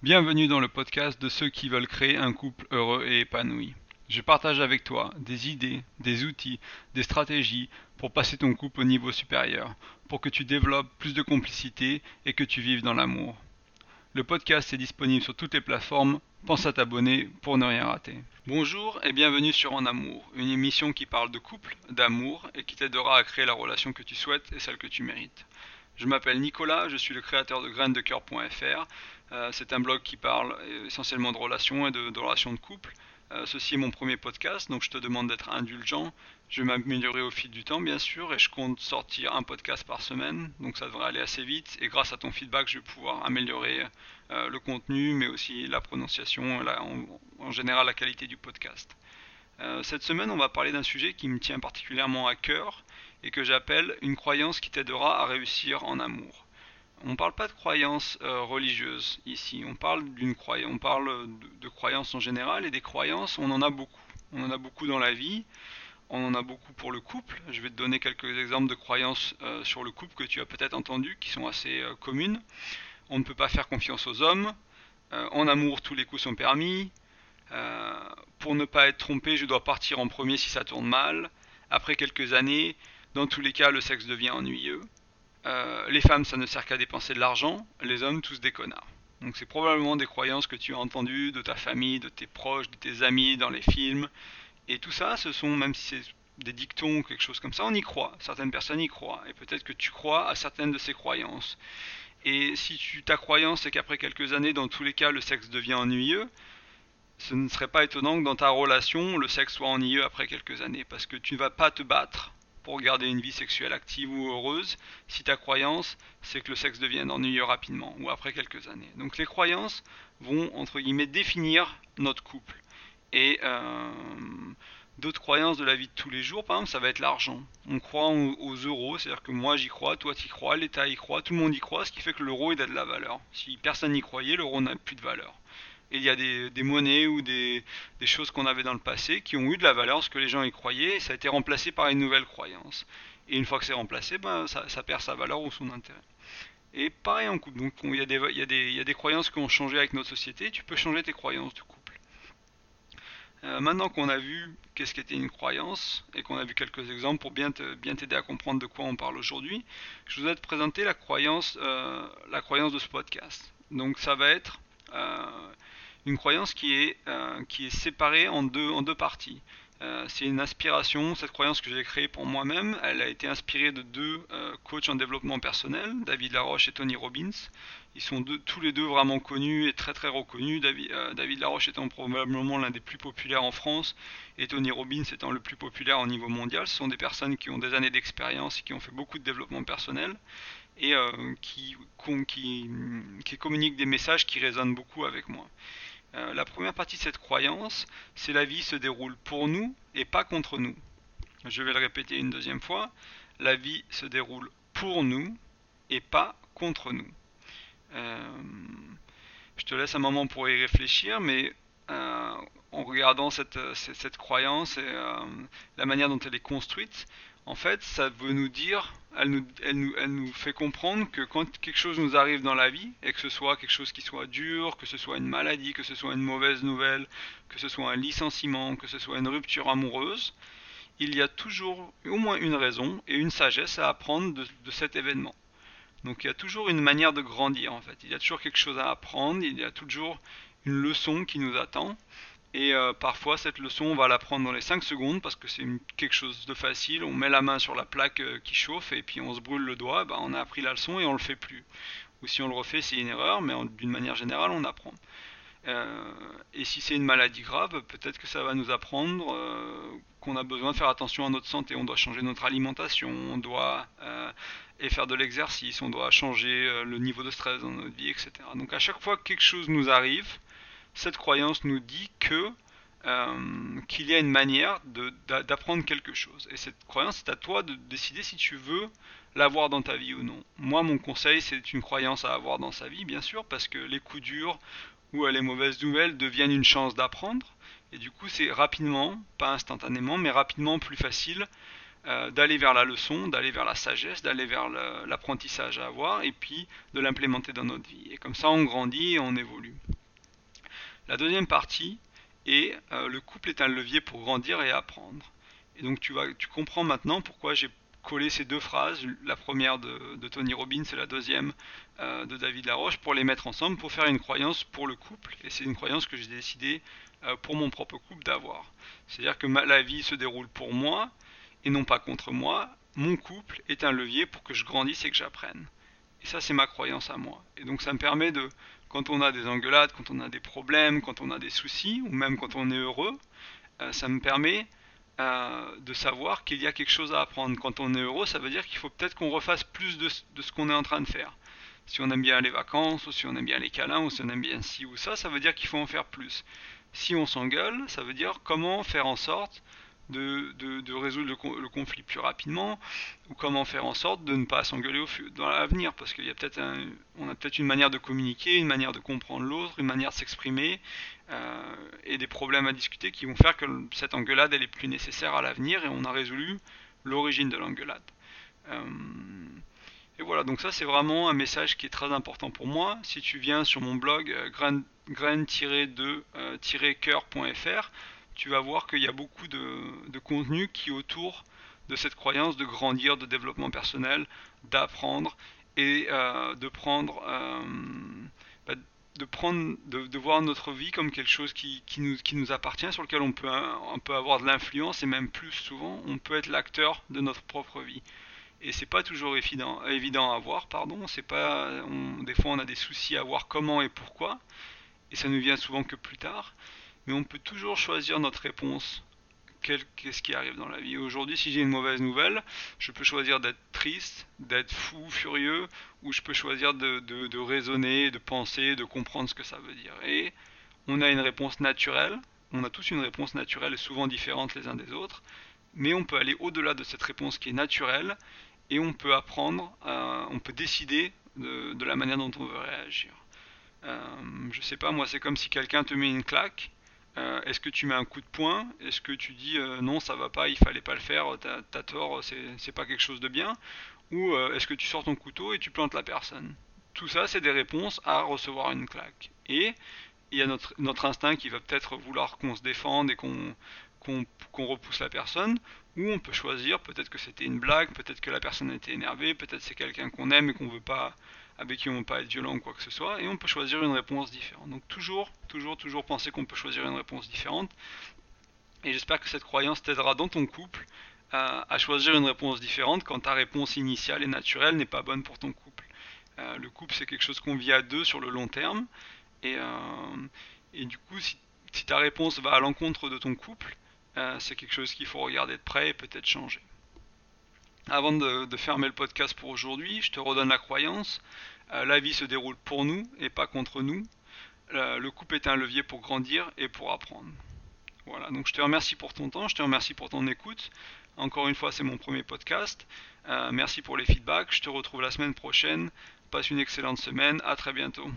Bienvenue dans le podcast de ceux qui veulent créer un couple heureux et épanoui. Je partage avec toi des idées, des outils, des stratégies pour passer ton couple au niveau supérieur, pour que tu développes plus de complicité et que tu vives dans l'amour. Le podcast est disponible sur toutes les plateformes, pense à t'abonner pour ne rien rater. Bonjour et bienvenue sur En Amour, une émission qui parle de couple, d'amour et qui t'aidera à créer la relation que tu souhaites et celle que tu mérites. Je m'appelle Nicolas, je suis le créateur de grainesdecoeur.fr. Euh, c'est un blog qui parle essentiellement de relations et de, relations de couple. Euh, ceci est mon premier podcast, donc je te demande d'être indulgent. Je vais m'améliorer au fil du temps, bien sûr, et je compte sortir un podcast par semaine, donc ça devrait aller assez vite. Et grâce à ton feedback, je vais pouvoir améliorer euh, le contenu, mais aussi la prononciation, en, général la qualité du podcast. cette semaine, on va parler d'un sujet qui me tient particulièrement à cœur et que j'appelle une croyance qui t'aidera à réussir en amour. On ne parle pas de croyances euh, religieuses ici, on parle d'une croyance, on parle de, croyances en général et des croyances, on en a beaucoup. On en a beaucoup dans la vie, on en a beaucoup pour le couple. Je vais te donner quelques exemples de croyances euh, sur le couple que tu as peut-être entendues, qui sont assez euh, communes. On ne peut pas faire confiance aux hommes. en amour, tous les coups sont permis. pour ne pas être trompé, je dois partir en premier si ça tourne mal. Après quelques années, dans tous les cas, le sexe devient ennuyeux. Euh, les femmes, ça ne sert qu'à dépenser de l'argent. Les hommes, tous des connards. Donc c'est probablement des croyances que tu as entendues de ta famille, de tes proches, de tes amis, dans les films. Et tout ça, ce sont, même si c'est des dictons ou quelque chose comme ça, on y croit. Certaines personnes y croient. Et peut-être que tu crois à certaines de ces croyances. Et si tu, ta croyance est qu'après quelques années, dans tous les cas, le sexe devient ennuyeux, ce ne serait pas étonnant que dans ta relation, le sexe soit ennuyeux après quelques années. Parce que tu ne vas pas te battre pour garder une vie sexuelle active ou heureuse si ta croyance c'est que le sexe devienne ennuyeux rapidement ou après quelques années. Donc les croyances vont entre guillemets définir notre couple. Et euh, d'autres croyances de la vie de tous les jours, par exemple, ça va être l'argent. On croit aux, euros, c'est-à-dire que moi j'y crois, toi y crois, l'État y croit, tout le monde y croit, ce qui fait que l'euro il a de la valeur. Si personne n'y croyait, l'euro n'a plus de valeur il y a des, monnaies ou des, choses qu'on avait dans le passé qui ont eu de la valeur parce que les gens y croyaient et ça a été remplacé par une nouvelle croyance. Et une fois que c'est remplacé, ben, ça, perd sa valeur ou son intérêt. Et pareil en couple, donc il y, a des, il, y a des, croyances qui ont changé avec notre société, tu peux changer tes croyances du couple. Euh, maintenant qu'on a vu qu'est-ce qu'était une croyance et qu'on a vu quelques exemples pour bien t'aider bien à comprendre de quoi on parle aujourd'hui, je voudrais te présenter la croyance, euh, la croyance de ce podcast. Donc ça va être euh, une croyance qui est, euh, qui est séparée en deux, en deux parties. Euh, c'est une inspiration, cette croyance que j'ai créée pour moi-même, elle a été inspirée de deux euh, coachs en développement personnel, David Laroche et Tony Robbins. Ils sont tous les deux vraiment connus et très très reconnus. David, David Laroche étant probablement l'un des plus populaires en France et Tony Robbins étant le plus populaire au niveau mondial. Ce sont des personnes qui ont des années d'expérience et qui ont fait beaucoup de développement personnel et qui, qui, qui communiquent des messages qui résonnent beaucoup avec moi. Euh, la première partie de cette croyance, c'est la vie se déroule pour nous et pas contre nous. Je vais le répéter une deuxième fois. La vie se déroule pour nous et pas contre nous. Euh, je te laisse un moment pour y réfléchir, mais euh, en regardant cette, cette croyance et la manière dont elle est construite, en fait, ça veut nous dire, elle nous, fait comprendre que quand quelque chose nous arrive dans la vie, et que ce soit quelque chose qui soit dur, que ce soit une maladie, que ce soit une mauvaise nouvelle, que ce soit un licenciement, que ce soit une rupture amoureuse, il y a toujours au moins une raison et une sagesse à apprendre de, de cet événement. Donc il y a toujours une manière de grandir en fait. Il y a toujours quelque chose à apprendre, il y a toujours une leçon qui nous attend. Et euh, parfois, cette leçon, on va la prendre dans les 5 secondes parce que c'est quelque chose de facile. On met la main sur la plaque euh, qui chauffe et puis on se brûle le doigt. Bah, on a appris la leçon et on le fait plus. Ou si on le refait, c'est une erreur, mais d'une manière générale, on apprend. Euh, et si c'est une maladie grave, peut-être que ça va nous apprendre qu'on a besoin de faire attention à notre santé. On doit changer notre alimentation, on doit et faire de l'exercice, on doit changer le niveau de stress dans notre vie, etc. Donc à chaque fois que quelque chose nous arrive, cette croyance nous dit que euh, qu'il y a une manière d'apprendre quelque chose. Et cette croyance, c'est à toi de décider si tu veux l'avoir dans ta vie ou non. Moi, mon conseil, c'est une croyance à avoir dans sa vie, bien sûr, parce que les coups durs ou les mauvaises nouvelles deviennent une chance d'apprendre. Et du coup, c'est rapidement, pas instantanément, mais rapidement plus facile euh, d'aller vers la leçon, d'aller vers la sagesse, d'aller vers l'apprentissage à avoir, et puis de l'implémenter dans notre vie. Et comme ça, on grandit et on évolue. La deuxième partie est euh, le couple est un levier pour grandir et apprendre. Et donc tu, vas, tu comprends maintenant pourquoi j'ai collé ces deux phrases, la première de, Tony Robbins et la deuxième euh, de David Laroche, pour les mettre ensemble, pour faire une croyance pour le couple. Et c'est une croyance que j'ai décidé euh, pour mon propre couple d'avoir. C'est-à-dire que la vie se déroule pour moi et non pas contre moi. Mon couple est un levier pour que je grandisse et que j'apprenne. Et ça, c'est ma croyance à moi. Et donc ça me permet de, quand on a des engueulades, quand on a des problèmes, quand on a des soucis, ou même quand on est heureux, euh, ça me permet euh, de savoir qu'il y a quelque chose à apprendre. Quand on est heureux, ça veut dire qu'il faut peut-être qu'on refasse plus de, ce qu'on est en train de faire. Si on aime bien les vacances, ou si on aime bien les câlins, ou si on aime bien ci ou ça, ça veut dire qu'il faut en faire plus. Si on s'engueule, ça veut dire comment faire en sorte de, résoudre le, conflit plus rapidement, ou comment faire en sorte de ne pas s'engueuler dans l'avenir, parce qu'il y a peut-être on a peut-être une manière de communiquer, une manière de comprendre l'autre, une manière de s'exprimer, euh, et des problèmes à discuter qui vont faire que cette engueulade elle est plus nécessaire à l'avenir, et on a résolu l'origine de l'engueulade. Euh, et voilà, donc ça c'est vraiment un message qui est très important pour moi. Si tu viens sur mon blog euh, grain-de-coeur.fr, tu vas voir qu'il y a beaucoup de, contenu qui autour de cette croyance de grandir, de développement personnel, d'apprendre et euh, de prendre, euh, bah, de, prendre de, voir notre vie comme quelque chose qui, nous, appartient, sur lequel on peut, on avoir de l'influence et même plus souvent, on peut être l'acteur de notre propre vie. Et c'est pas toujours évident, à voir, pardon. C'est pas, des fois on a des soucis à voir comment et pourquoi, et ça ne vient souvent que plus tard mais on peut toujours choisir notre réponse. Qu'est-ce qui arrive dans la vie? Aujourd'hui, si j'ai une mauvaise nouvelle, je peux choisir d'être triste, d'être fou, furieux, ou je peux choisir de, raisonner, de penser, de comprendre ce que ça veut dire. Et on a une réponse naturelle, on a tous une réponse naturelle souvent différente les uns des autres, mais on peut aller au-delà de cette réponse qui est naturelle et on peut apprendre, on peut décider de, la manière dont on veut réagir. Euh, je sais pas, moi c'est comme si quelqu'un te met une claque euh, est-ce que tu mets un coup de poing Est-ce que tu dis euh, non, ça va pas, il fallait pas le faire, t'as tort, c'est pas quelque chose de bien Ou euh, est-ce que tu sors ton couteau et tu plantes la personne Tout ça, c'est des réponses à recevoir une claque. Et il y a notre, instinct qui va peut-être vouloir qu'on se défende et qu'on qu'on repousse la personne, ou on peut choisir, peut-être que c'était une blague, peut-être que la personne était énervée, peut-être c'est quelqu'un qu'on aime et qu'on veut pas avec qui on ne pas être violent ou quoi que ce soit, et on peut choisir une réponse différente. Donc toujours, toujours, toujours penser qu'on peut choisir une réponse différente. Et j'espère que cette croyance t'aidera dans ton couple à, choisir une réponse différente quand ta réponse initiale et naturelle n'est pas bonne pour ton couple. Euh, le couple, c'est quelque chose qu'on vit à deux sur le long terme. Et, euh, du coup, si, ta réponse va à l'encontre de ton couple, euh, c'est quelque chose qu'il faut regarder de près et peut-être changer. Avant de, fermer le podcast pour aujourd'hui, je te redonne la croyance. Euh, la vie se déroule pour nous et pas contre nous. Le couple est un levier pour grandir et pour apprendre. Voilà, donc je te remercie pour ton temps, je te remercie pour ton écoute. Encore une fois, c'est mon premier podcast. Euh, merci pour les feedbacks. Je te retrouve la semaine prochaine. Passe une excellente semaine. À très bientôt.